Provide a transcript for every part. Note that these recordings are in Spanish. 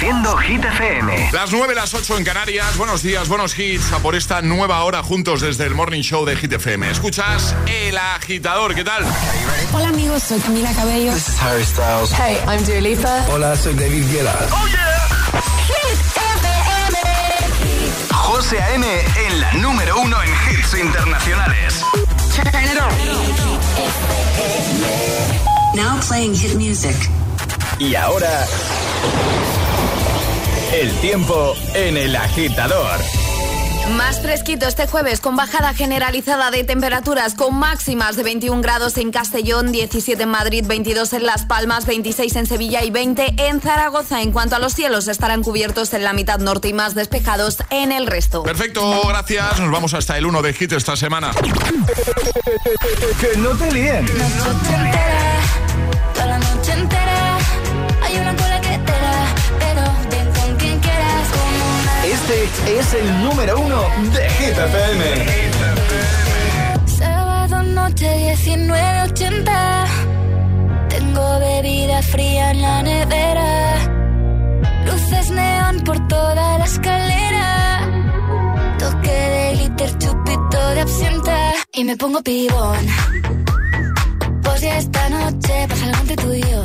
Reproduciendo Hit FM. Las 9, las 8 en Canarias. Buenos días, buenos hits. A por esta nueva hora juntos desde el Morning Show de Hit FM. Escuchas El Agitador. ¿Qué tal? Hola amigos, soy Camila Cabello. This is Harry Styles. Hey, I'm Dua Lipa. Hola, soy David Guetta. ¡Oh, yeah! Hit FM. José A.M. en la número uno en hits internacionales. Now playing hit music. Y ahora... El tiempo en el agitador. Más fresquito este jueves con bajada generalizada de temperaturas con máximas de 21 grados en Castellón, 17 en Madrid, 22 en Las Palmas, 26 en Sevilla y 20 en Zaragoza. En cuanto a los cielos, estarán cubiertos en la mitad norte y más despejados en el resto. Perfecto, gracias. Nos vamos hasta el 1 de hit esta semana. que no te líen. Toda Este es el número uno de Hit FM. sábado noche 1980. Tengo bebida fría en la nevera. Luces neón por toda la escalera. Toque de glitter, chupito de absenta. Y me pongo pibón. Pues ya esta noche pasa algo entre tú y yo.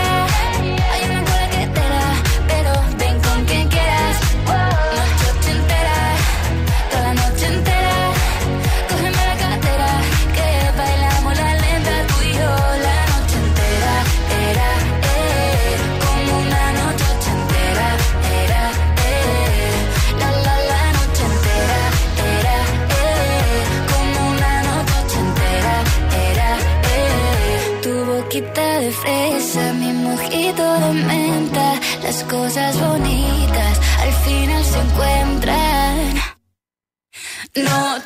Noche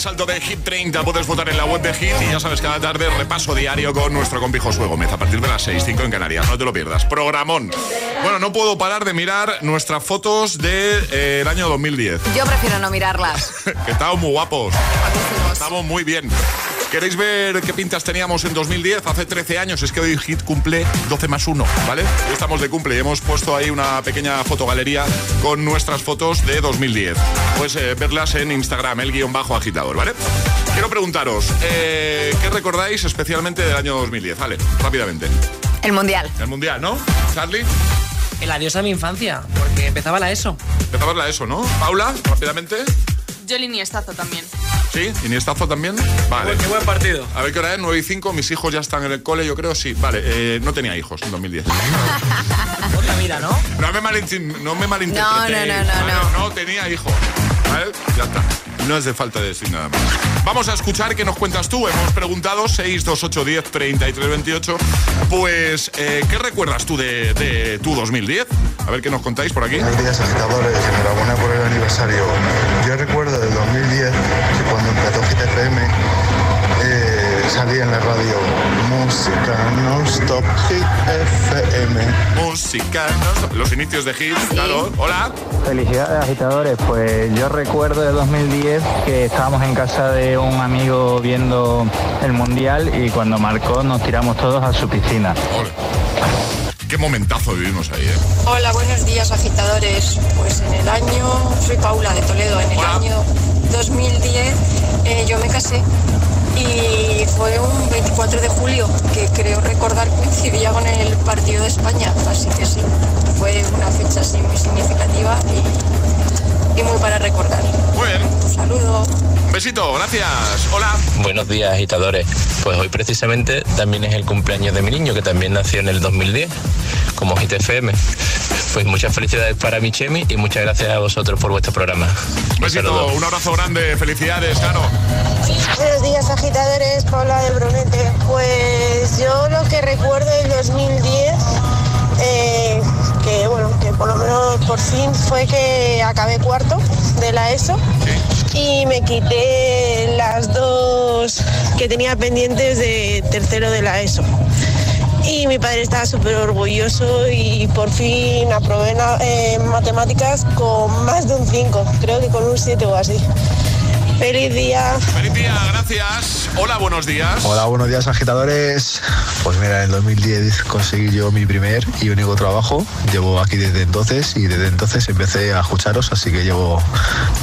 más alto de Hit 30. Puedes votar en la web de Hit y ya sabes, cada tarde repaso diario con nuestro compi Josué Gómez a partir de las 6, 5 en Canarias. No te lo pierdas. Programón. Bueno, no puedo parar de mirar nuestras fotos del año 2010. Yo prefiero no mirarlas. que estamos muy guapos. Estamos muy bien. ¿Queréis ver qué pintas teníamos en 2010? Hace 13 años. Es que hoy Hit cumple 12 más 1, ¿vale? Hoy estamos de cumple y hemos puesto ahí una pequeña fotogalería con nuestras fotos de 2010. Puedes eh, verlas en Instagram, el guion bajo agitador, ¿vale? Quiero preguntaros, eh, ¿qué recordáis especialmente del año 2010? Vale, rápidamente. El mundial. El Mundial, ¿no? Charlie, El adiós a mi infancia, porque empezaba la ESO. empezamos la ESO, ¿no? Paula, rápidamente. Yo el Iniestazo también. ¿Sí? ¿Iniestazo también? Vale. Qué buen partido. A ver qué hora es, 9 y 5. Mis hijos ya están en el cole, yo creo, sí. Vale, eh, no tenía hijos en 2010. Otra vida, ¿no? No me, malintin- no. No, no, no, no, ¿vale? no. No tenía hijos. Ya está. No hace falta decir nada más. Vamos a escuchar qué nos cuentas tú. Hemos preguntado 628 10 33 28. Pues, eh, ¿qué recuerdas tú de, de tu 2010? A ver qué nos contáis por aquí. Buenos días, agitadores. Enhorabuena por el aniversario. Yo recuerdo del 2010 que cuando empezó GTFM eh, salía en la radio música non-stop Hit FM. Música, ¿no? los inicios de hit, claro. Hola. Felicidades agitadores, pues yo recuerdo de 2010 que estábamos en casa de un amigo viendo el mundial y cuando marcó nos tiramos todos a su piscina. Ole. Qué momentazo vivimos ahí, ¿eh? Hola, buenos días agitadores. Pues en el año, soy Paula de Toledo, en el Hola. año 2010 eh, yo me casé y fue un 24 de julio que creo recordar coincidía con el partido de España, así que sí, fue una fecha así muy significativa y, y muy para recordar. Muy bien. Un saludo. Un besito, gracias. Hola. Buenos días, agitadores. Pues hoy precisamente también es el cumpleaños de mi niño, que también nació en el 2010, como Hit FM. Pues muchas felicidades para mi Chemi y muchas gracias a vosotros por vuestro programa. Un besito, saludo. un abrazo grande. Felicidades, claro. Buenos días agitadores, Paula de Brunete. Pues yo lo que recuerdo del 2010, eh, que bueno, que por lo menos por fin fue que acabé cuarto de la ESO y me quité las dos que tenía pendientes de tercero de la ESO. Y mi padre estaba súper orgulloso y por fin aprobé eh, matemáticas con más de un 5, creo que con un 7 o así. Feliz día. Feliz día, gracias. Hola, buenos días. Hola, buenos días, agitadores. Pues mira, en el 2010 conseguí yo mi primer y único trabajo. Llevo aquí desde entonces y desde entonces empecé a escucharos, así que llevo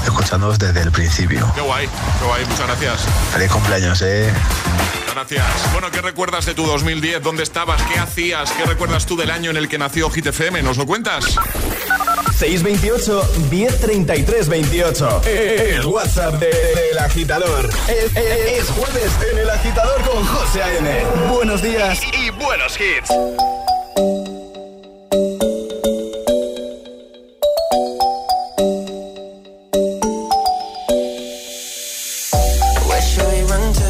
escuchándoos desde el principio. Qué guay, qué guay, muchas gracias. Feliz cumpleaños, ¿eh? Gracias. Bueno, ¿qué recuerdas de tu 2010? ¿Dónde estabas? ¿Qué hacías? ¿Qué recuerdas tú del año en el que nació Hit FM? ¿Nos lo cuentas? 628 1033 28. El WhatsApp de- del agitador. Es, es- es jueves en el agitador con José A.M. Buenos días y buenos hits. Where should we run to?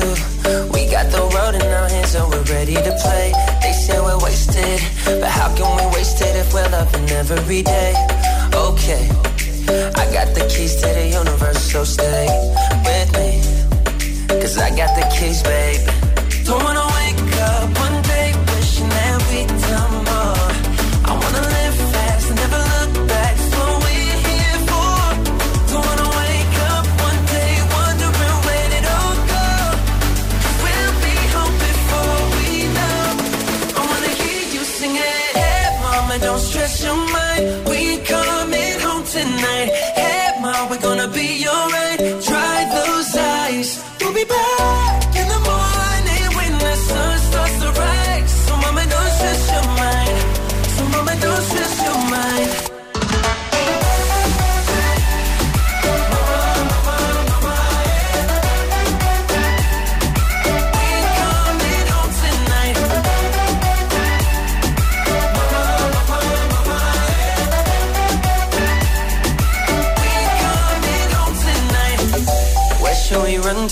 We got the road in our hands and we're ready to play. They say we're wasted, but how can we waste it if we're loving every day? Okay, I got the keys to the universe, so stay with me. Cause I got the keys, baby. Don't wanna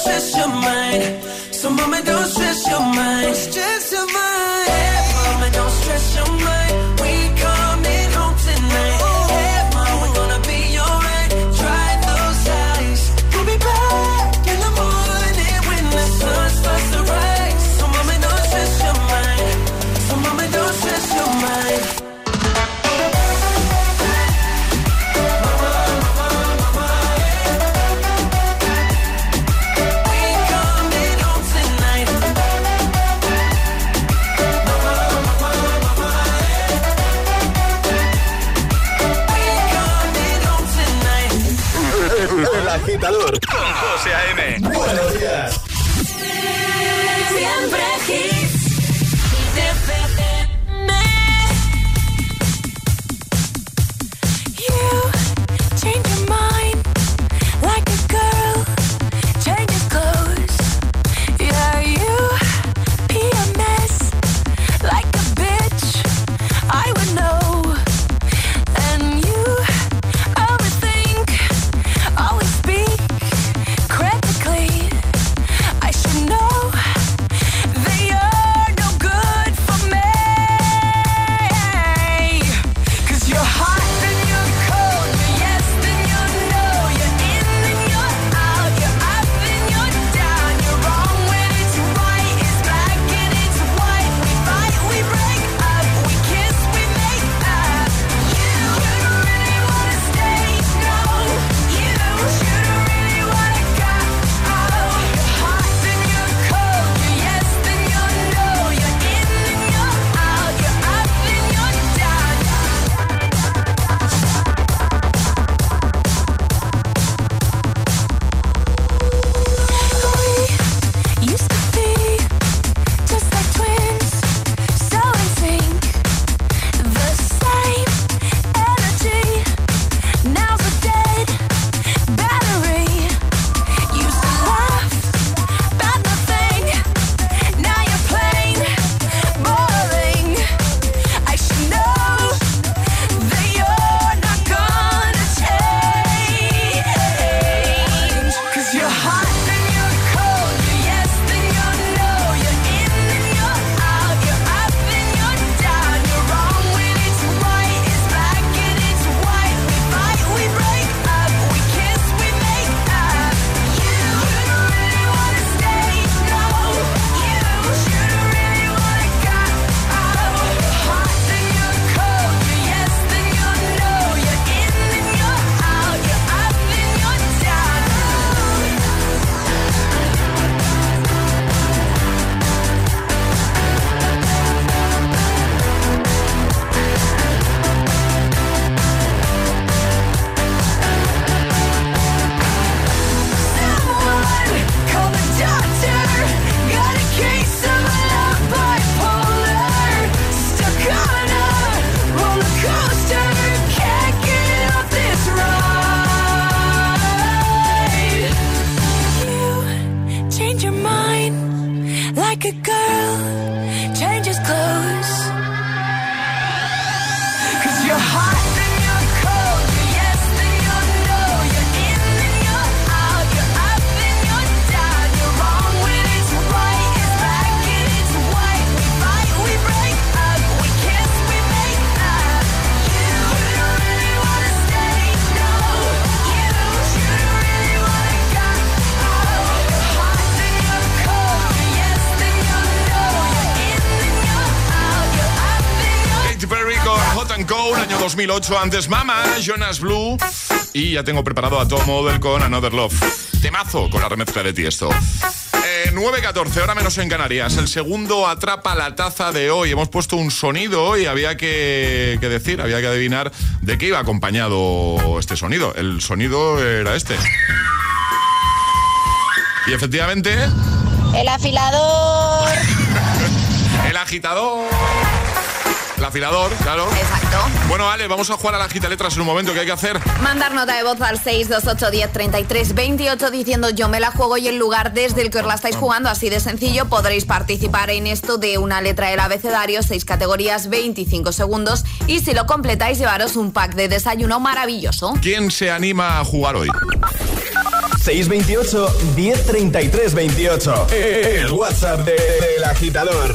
stress your mind. So, mama, don't stress your mind. Stress your mind. Mama, don't stress your mind. AM. 2008. Antes Mama, Jonas Blue. Y ya tengo preparado a Tom Model con Another Love. Temazo con la remezcla de Tiesto. Eh, 9.14, ahora menos en Canarias. El segundo atrapa la taza de hoy. Hemos puesto un sonido y había que decir, había que adivinar de qué iba acompañado este sonido. El sonido era este. Y efectivamente... El afilador. el agitador el afilador, claro. Exacto. Bueno, Ale, vamos a jugar a la gita letras en un momento. ¿Qué hay que hacer? Mandar nota de voz al 628103328 diciendo yo me la juego y el lugar desde el que os la estáis jugando. Así de sencillo podréis participar en esto de una letra del abecedario, 6 categorías, 25 segundos. Y si lo completáis, llevaros un pack de desayuno maravilloso. ¿Quién se anima a jugar hoy? 628 1033 28. El WhatsApp del de, de, agitador.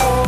oh.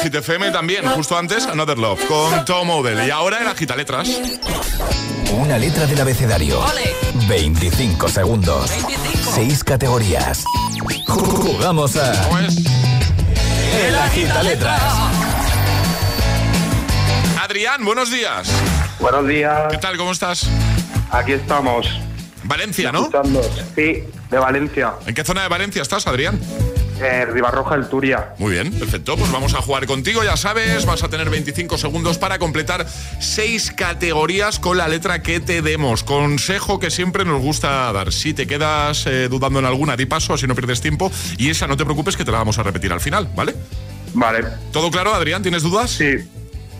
Agitador de Hit FM también, justo antes Another Love con Tom Odell y ahora el agita letras. Una letra del abecedario. 25 segundos. 6 categorías. Jugamos a Pues El agita letras. Adrián, buenos días. Buenos días. ¿Qué tal? ¿Cómo estás? Aquí estamos. Valencia, ¿no? Sí, de Valencia. ¿En qué zona de Valencia estás, Adrián? Eh, Ribarroja, el Turia. Muy bien, perfecto. Pues vamos a jugar contigo, ya sabes. Vas a tener 25 segundos para completar seis categorías con la letra que te demos. Consejo que siempre nos gusta dar. Si te quedas eh, dudando en alguna, di paso, así no pierdes tiempo. Y esa no te preocupes que te la vamos a repetir al final, ¿vale? Vale. ¿Todo claro, Adrián? ¿Tienes dudas? Sí.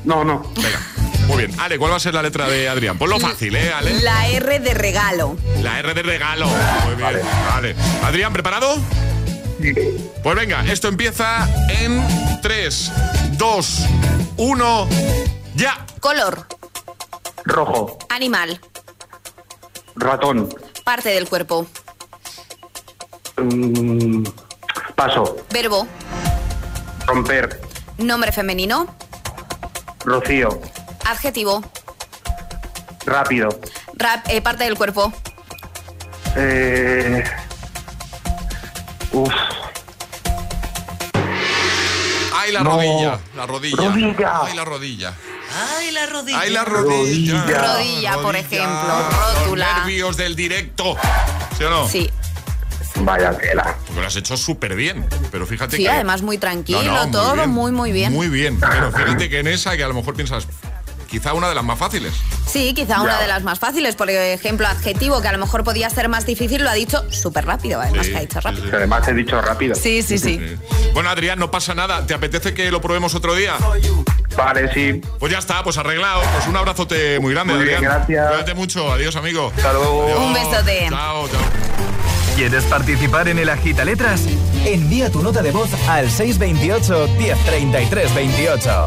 No, no. Venga. Muy bien. Ale, ¿cuál va a ser la letra de Adrián? Ponlo fácil, ¿eh, Ale? La R de regalo. La R de regalo. Muy bien. Vale. Adrián, ¿preparado? Pues venga, esto empieza en 3, 2, 1, ya. Color. Rojo. Animal. Ratón. Parte del cuerpo. Mm, paso. Verbo. Romper. Nombre femenino. Rocío. Adjetivo. Rápido. Rap- eh, parte del cuerpo. Eh, uf. Ay, la No. rodilla. La rodilla. Rodilla. Ay, la rodilla. Ay, la rodilla. Ay, la rodilla. Rodilla, por ejemplo. Rótula. Los nervios del directo. ¿Sí o no? Sí. Vaya tela. Porque lo has hecho súper bien. Pero fíjate Sí, que. además muy tranquilo, No, no, muy todo bien. muy, muy bien. Muy bien. Pero fíjate que en esa que a lo mejor piensas. Quizá una de las más fáciles. Sí, quizá una de las más fáciles. Por ejemplo, adjetivo, que a lo mejor podía ser más difícil, lo ha dicho súper rápido. Además, Sí, que ha dicho sí, rápido. sí. Además he dicho rápido. Sí, sí, sí. Bueno, Adrián, no pasa nada. ¿Te apetece que lo probemos otro día? Vale, sí. Pues ya está, pues arreglado. Pues un abrazote muy grande, Muy bien, Adrián. gracias. Cuídate mucho. Adiós, amigo. Hasta luego. Adiós. Un besote. Chao, chao. ¿Quieres participar en el agita letras? Envía tu nota de voz al 628 1033 28.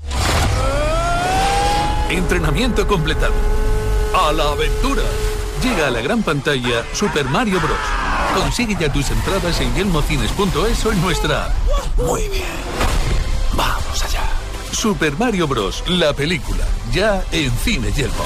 Entrenamiento completado. A la aventura. Llega a la gran pantalla Super Mario Bros. Consigue ya tus entradas en yelmocines.es o en nuestra. Muy bien. Vamos allá. Super Mario Bros. La película. Ya en Cine Yelmo.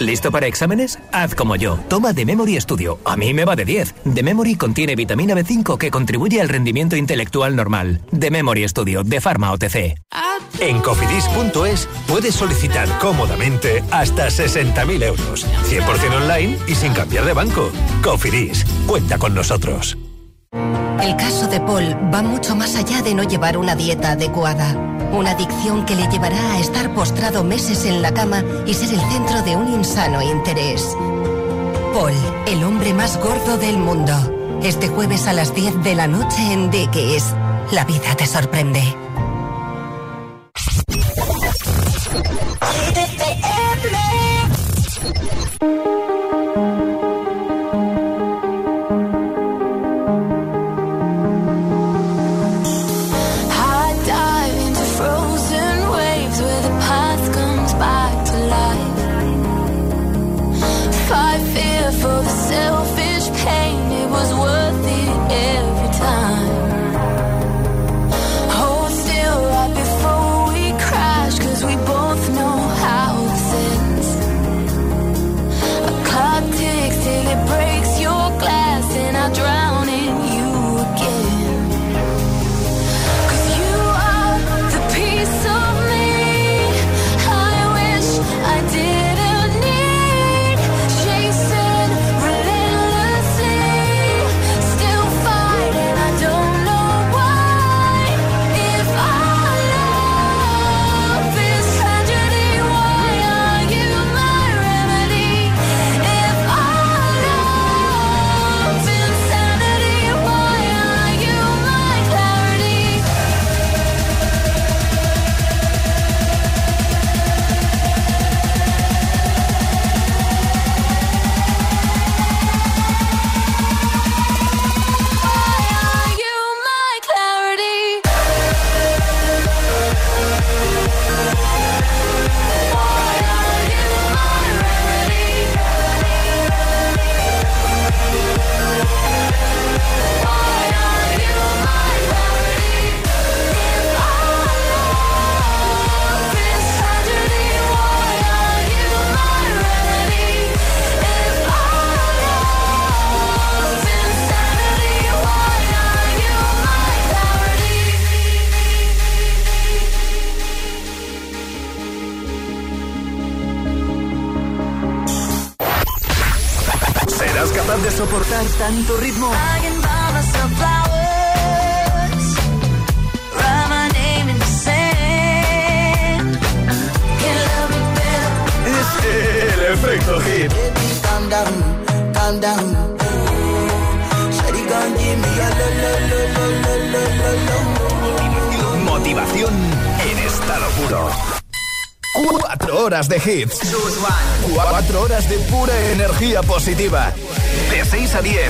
¿Listo para exámenes? Haz como yo. Toma The Memory Studio. A mí me va de 10. The Memory contiene vitamina B5 que contribuye al rendimiento intelectual normal. The Memory Studio de Pharma OTC. En cofidis.es puedes solicitar cómodamente hasta 60.000 euros. 100% online y sin cambiar de banco. Cofidis, cuenta con nosotros. El caso de Paul va mucho más allá de no llevar una dieta adecuada. Una adicción que le llevará a estar postrado meses en la cama y ser el centro de un insano interés. Paul, el hombre más gordo del mundo. Este jueves a las 10 de la noche en es La vida te sorprende. Hits. Cuatro horas de pura energía positiva. De 6 a 10,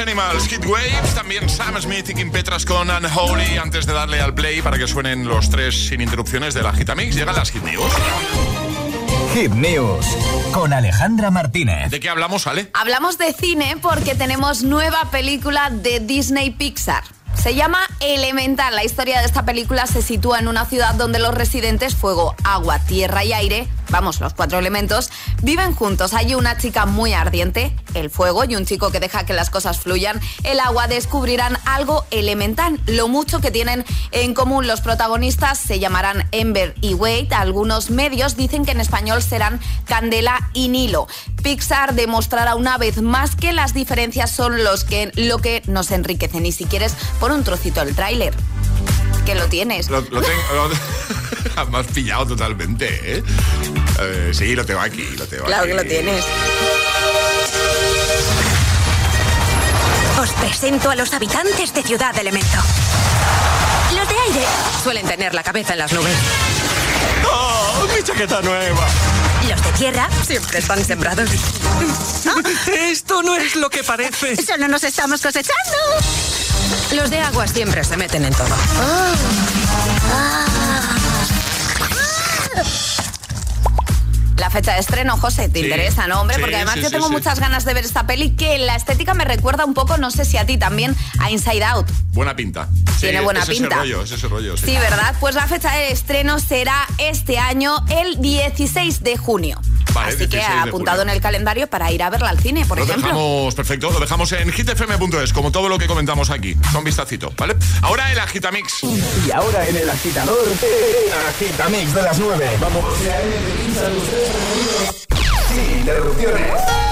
Animals, Hit Waves, también Sam Smith y Kim Petras con Unholy. Antes de darle al play para que suenen los tres sin interrupciones de la Gitamix, llegan las Hit News. Hit News con Alejandra Martínez. ¿De qué hablamos, Ale? Hablamos de cine porque tenemos nueva película de Disney Pixar. Se llama Elemental. La historia de esta película se sitúa en una ciudad donde los residentes, fuego, agua, tierra y aire, vamos, los cuatro elementos, viven juntos. Hay una chica muy ardiente, el fuego, y un chico que deja que las cosas fluyan, el agua, descubrirán algo elemental. Lo mucho que tienen en común los protagonistas se llamarán Ember y Wade. Algunos medios dicen que en español serán Candela y Nilo. Pixar demostrará una vez más que las diferencias son los que, lo que nos enriquecen. Y si quieres, pon un trocito del tráiler. Que lo tienes. Lo, lo tengo. Lo, me has pillado totalmente, ¿eh? Eh, Sí, lo tengo aquí, lo tengo Claro aquí. que lo tienes. Os presento a los habitantes de Ciudad Elemento. Los de aire suelen tener la cabeza en las nubes. ¡Oh, mi chaqueta nueva! Los de tierra siempre están sembrados. Esto no es lo que parece. Solo nos estamos cosechando. Los de agua siempre se meten en todo. Ha ha ha! La fecha de estreno, José, ¿te Sí. interesa, no, hombre? Sí, Porque además sí, yo sí, tengo sí. muchas ganas de ver esta peli que la estética me recuerda un poco, no sé si a ti también, a Inside Out. Buena pinta. Tiene buena es pinta. Ese rollo, es ese rollo, sí. Sí, ¿verdad? Pues la fecha de estreno será este año, el 16 de junio. Vale, Así que 16 de apuntado en el calendario para ir a verla al cine, por Lo ejemplo. dejamos, perfecto, lo dejamos en hitfm.es, como todo lo que comentamos aquí. Son vistacito, ¿vale? Ahora el Agitamix. Y ahora en el agitador, el agitamix de las 9. Vamos. Sin interrupciones.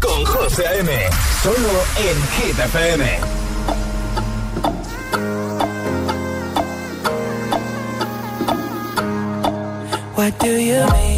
Con José A.M. Solo en Hit what do you mean?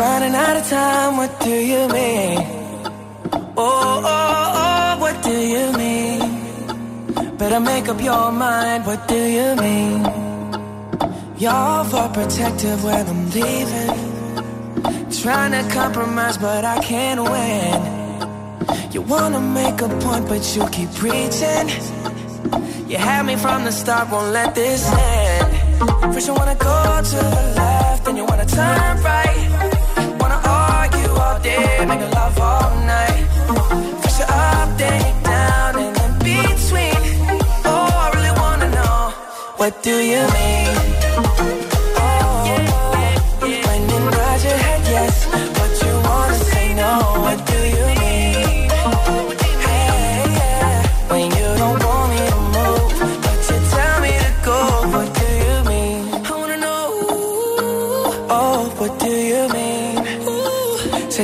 Running out of time, what do you mean? Oh, oh, oh, what do you mean? Better make up your mind, what do you mean? You're protective when I'm leaving. Trying to compromise, but I can't win. You wanna make a point, but you keep preaching. You had me from the start, won't let this end. First you wanna go to the left, then you wanna turn right. Day, make love all night. First you're up, then down, and in between. Oh, I really wanna know, what do you mean?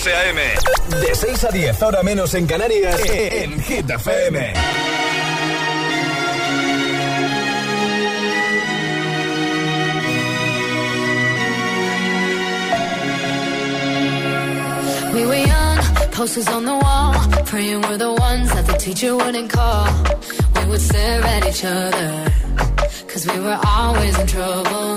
José A.M. De 6 a 10, ahora menos en Canarias, en Hit FM. We were young, posters on the wall, praying we're the ones that the teacher wouldn't call. We would stare at each other, cause we were always in trouble.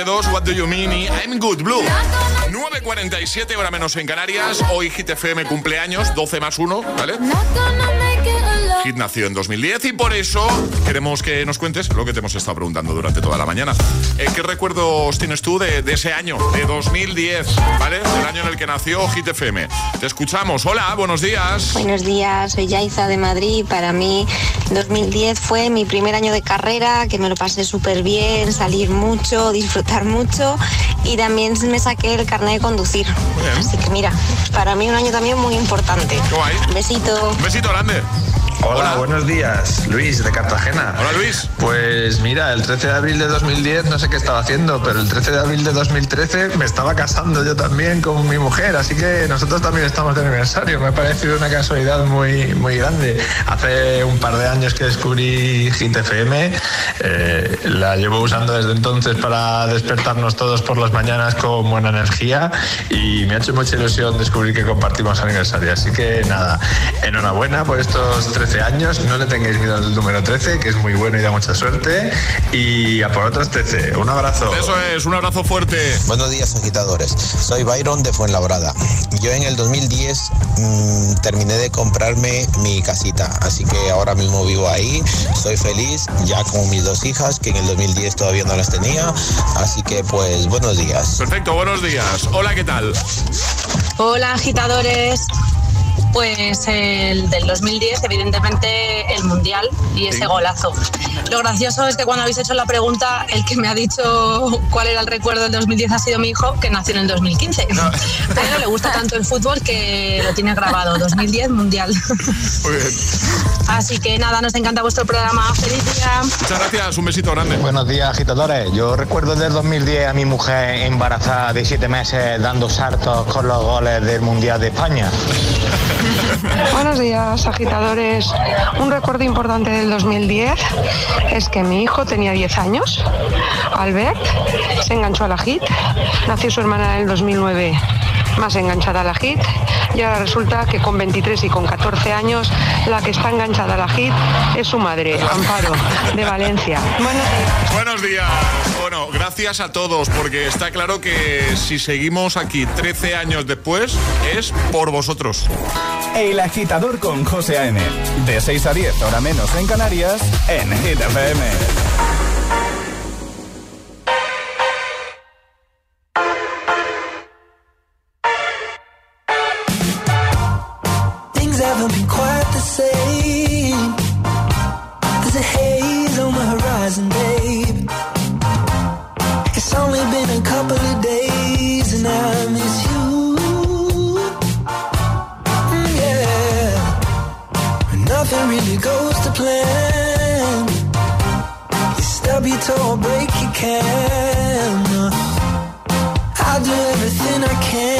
772 What Do You Mean y I'm Good Blue. 9.47, hora menos en Canarias. Hoy GTFM cumpleaños, 12 más 1, ¿vale? Hit nació en 2010 y por eso queremos que nos cuentes lo que te hemos estado preguntando durante toda la mañana. Eh, ¿Qué recuerdos tienes tú de, de ese año, de 2010, ¿vale? Del año en el que nació Hit FM. Te escuchamos. Hola, buenos días. Buenos días, soy Yaiza de Madrid. Para mí 2010 fue mi primer año de carrera, que me lo pasé súper bien, salir mucho, disfrutar mucho y también me saqué el carnet de conducir. Así que mira, para mí un año también muy importante. Un besito. Un besito grande. Hola, buenos días. Luis, de Cartagena. Hola, Luis. Pues mira, el 13 de abril de 2010 no sé qué estaba haciendo, pero el 13 de abril de 2013 me estaba casando yo también con mi mujer, así que nosotros también estamos de aniversario. Me ha parecido una casualidad muy, muy grande. Hace un par de años que descubrí Hit FM, eh, la llevo usando desde entonces para despertarnos todos por las mañanas con buena energía y me ha hecho mucha ilusión descubrir que compartimos aniversario. Así que nada, enhorabuena por estos 13 años. No le tengáis miedo al número 13, que es muy bueno y da mucha suerte. Y a por otros 13. Un abrazo. Eso es, un abrazo fuerte. Buenos días, agitadores. Soy Byron de Fuenlabrada. Yo en el 2010 mm, terminé de comprarme mi casita, así que ahora mismo vivo ahí. Soy feliz, ya con mis dos hijas, que en el 2010 todavía no las tenía. Así que, pues, buenos días. Perfecto, buenos días. Hola, ¿qué tal? Hola agitadores. Pues el del 2010, evidentemente el Mundial y ese golazo. Lo gracioso es que cuando habéis hecho la pregunta, el que me ha dicho cuál era el recuerdo del 2010 ha sido mi hijo, que nació en el 2015. Pero le gusta tanto el fútbol que lo tiene grabado. 2010 Mundial. Muy bien. Así que nada, nos encanta vuestro programa. Feliz día. Muchas gracias, un besito grande. Buenos días, agitadores. Yo recuerdo del 2010 a mi mujer embarazada de siete meses dando saltos con los goles del Mundial de España. Buenos días, agitadores. Un recuerdo importante del 2010 es que mi hijo tenía 10 años, Albert, se enganchó a la HIT, nació su hermana en el 2009 más enganchada a la HIT y ahora resulta que con 23 y con 14 años la que está enganchada a la HIT es su madre, Amparo, de Valencia. Buenos días. Buenos días. Bueno, gracias a todos, porque está claro que si seguimos aquí 13 años después, es por vosotros. El agitador con José A.M. De 6 a 10, hora menos en Canarias, en Hit FM. Things haven't been quite the same. There's a haze on the horizon, babe. It's only been a couple of days and I miss you. Mm, yeah. Nothing really goes to plan. You stub your toe or break your can. I'll do everything I can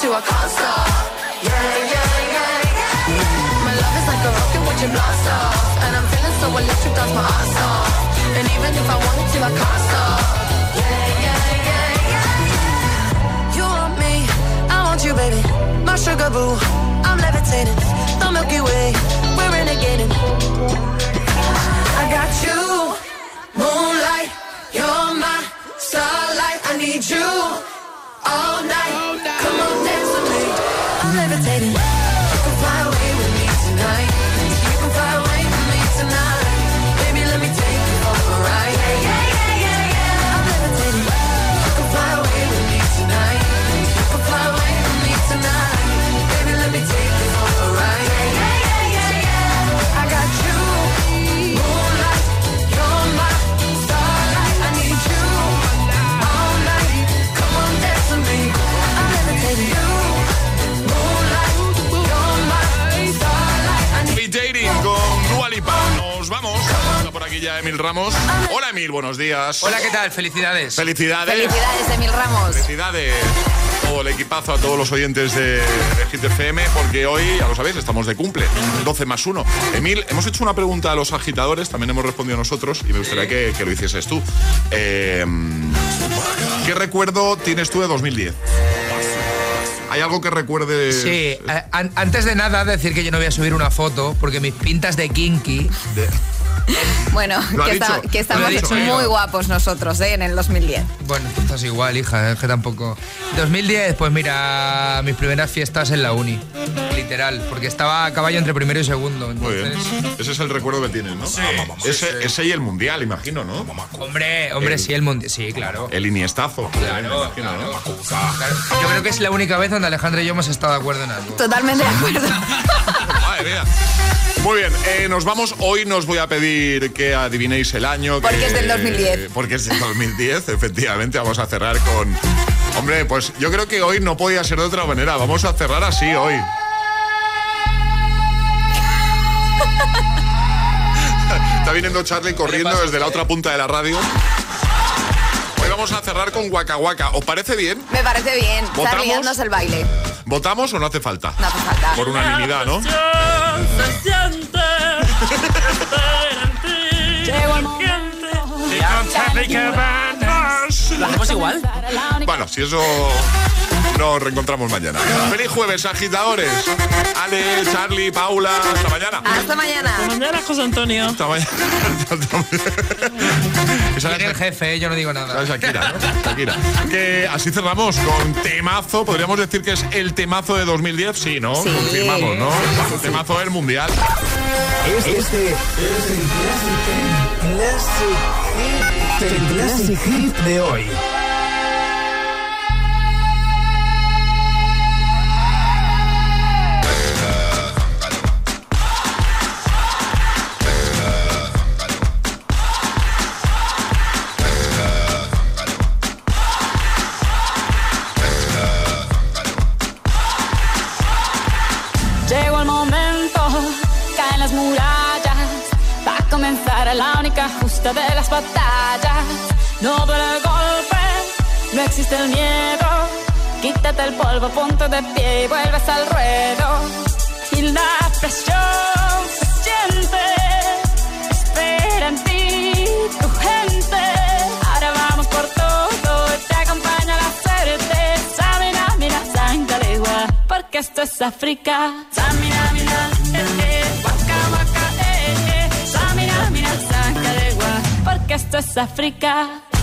to, I can't stop. Yeah, yeah, yeah, yeah. My love is like a rocket, watch it blast off. And I'm feeling so electric, dance my ass off. And even if I wanted to, I can't stop. Yeah, yeah, yeah, yeah. You want me, I want you, baby. My sugar boo, I'm levitating. The Milky Way, we're renegading. Levitating. Ramos. Hola Emil, buenos días. Hola, ¿qué tal? Felicidades. Felicidades. Felicidades, Emil Ramos. Felicidades. Todo el equipazo a todos los oyentes de, de Hit FM, porque hoy, ya lo sabéis, estamos de cumple. 12 más 1. Emil, hemos hecho una pregunta a los agitadores, también hemos respondido nosotros, y me gustaría que, que lo hicieses tú. Eh, ¿Qué recuerdo tienes tú de 2010? ¿Hay algo que recuerdes? Sí, eh, an- antes de nada decir que yo no voy a subir una foto porque mis pintas de kinky. Bueno, que, está- estamos dicho muy guapos nosotros, ¿eh? En el 2010. Bueno, tú estás igual, hija, es que tampoco. 2010, pues mira, mis primeras fiestas en la uni. Literal, porque estaba a caballo entre primero y segundo. Muy bien. Entonces, Ese es el recuerdo que tienes, ¿no? Sí, ese, sí, sí. ese y el mundial, imagino, ¿no? hombre, hombre, El- sí, el mundial. Sí, claro. El iniestazo. Claro, me imagino, ¿no? Claro, Yo creo que es la única vez donde Alejandra y yo hemos estado de acuerdo en algo. Totalmente de acuerdo. Madre mía. Muy bien, eh, nos vamos. Hoy nos voy a pedir que adivinéis el año. Porque que- es del 2010. Porque es del 2010, efectivamente. Vamos a cerrar con. Hombre, pues yo creo que hoy no podía ser de otra manera. Vamos a cerrar así hoy. Está viniendo Charlie corriendo desde la otra punta de la radio. Vamos a cerrar con Waka Waka. ¿Os parece bien? Me parece bien. ¿Votamos? El baile. ¿Votamos o no hace falta? No hace falta. Por unanimidad, ¿no? Se siente Lo hacemos igual. Bueno, si eso nos reencontramos mañana. Feliz jueves, agitadores. Ale, Charlie, Paula, hasta mañana. Hasta mañana. Hasta mañana, José Antonio. Hasta mañana. Esa Soy el jefe, yo no digo nada. es Shakira, ¿no? Shakira. Que así cerramos con temazo. Podríamos decir que es el temazo de 2010. Sí, ¿no? Sí. Confirmamos, ¿no? El temazo del mundial. Este es el Classic, el Classic Hit de hoy. Justa de las batallas. No duele el golpe, no existe el miedo. Quítate el polvo, ponte de pie y vuelves al ruedo. Y la presión se siente, espera en ti tu gente. Ahora vamos por todo, te acompaña la suerte. Samina, mira, sangalegua, porque esto es África. Samina, mira, porque esto es África.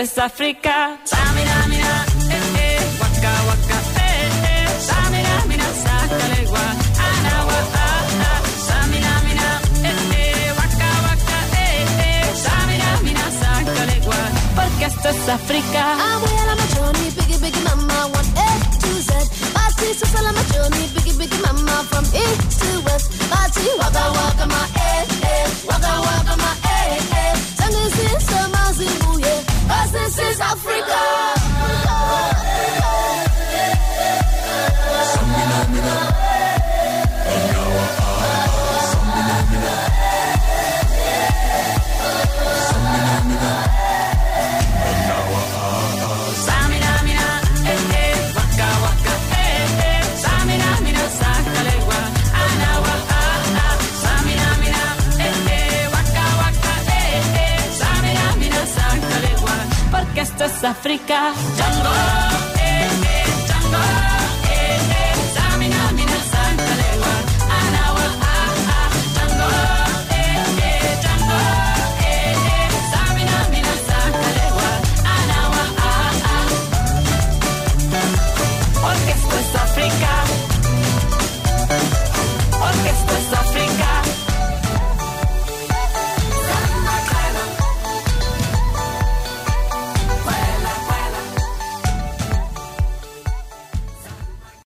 Esto es África. Samina, mira, eh, eh, waka, waka, eh, eh. Samina, mira, sangalegua, anawa, ah, ah. Samina, mira, eh, eh, waka, waka, eh, eh. Samina, mira, sangalegua, porque esto es África. My journey, biggie, biggie, mama, one A to Z. Party, my journey, biggie, biggie, mama, from east to west. Party, waka, waka, my eh, eh, waka, waka, this is Africa. Samina, África. Django.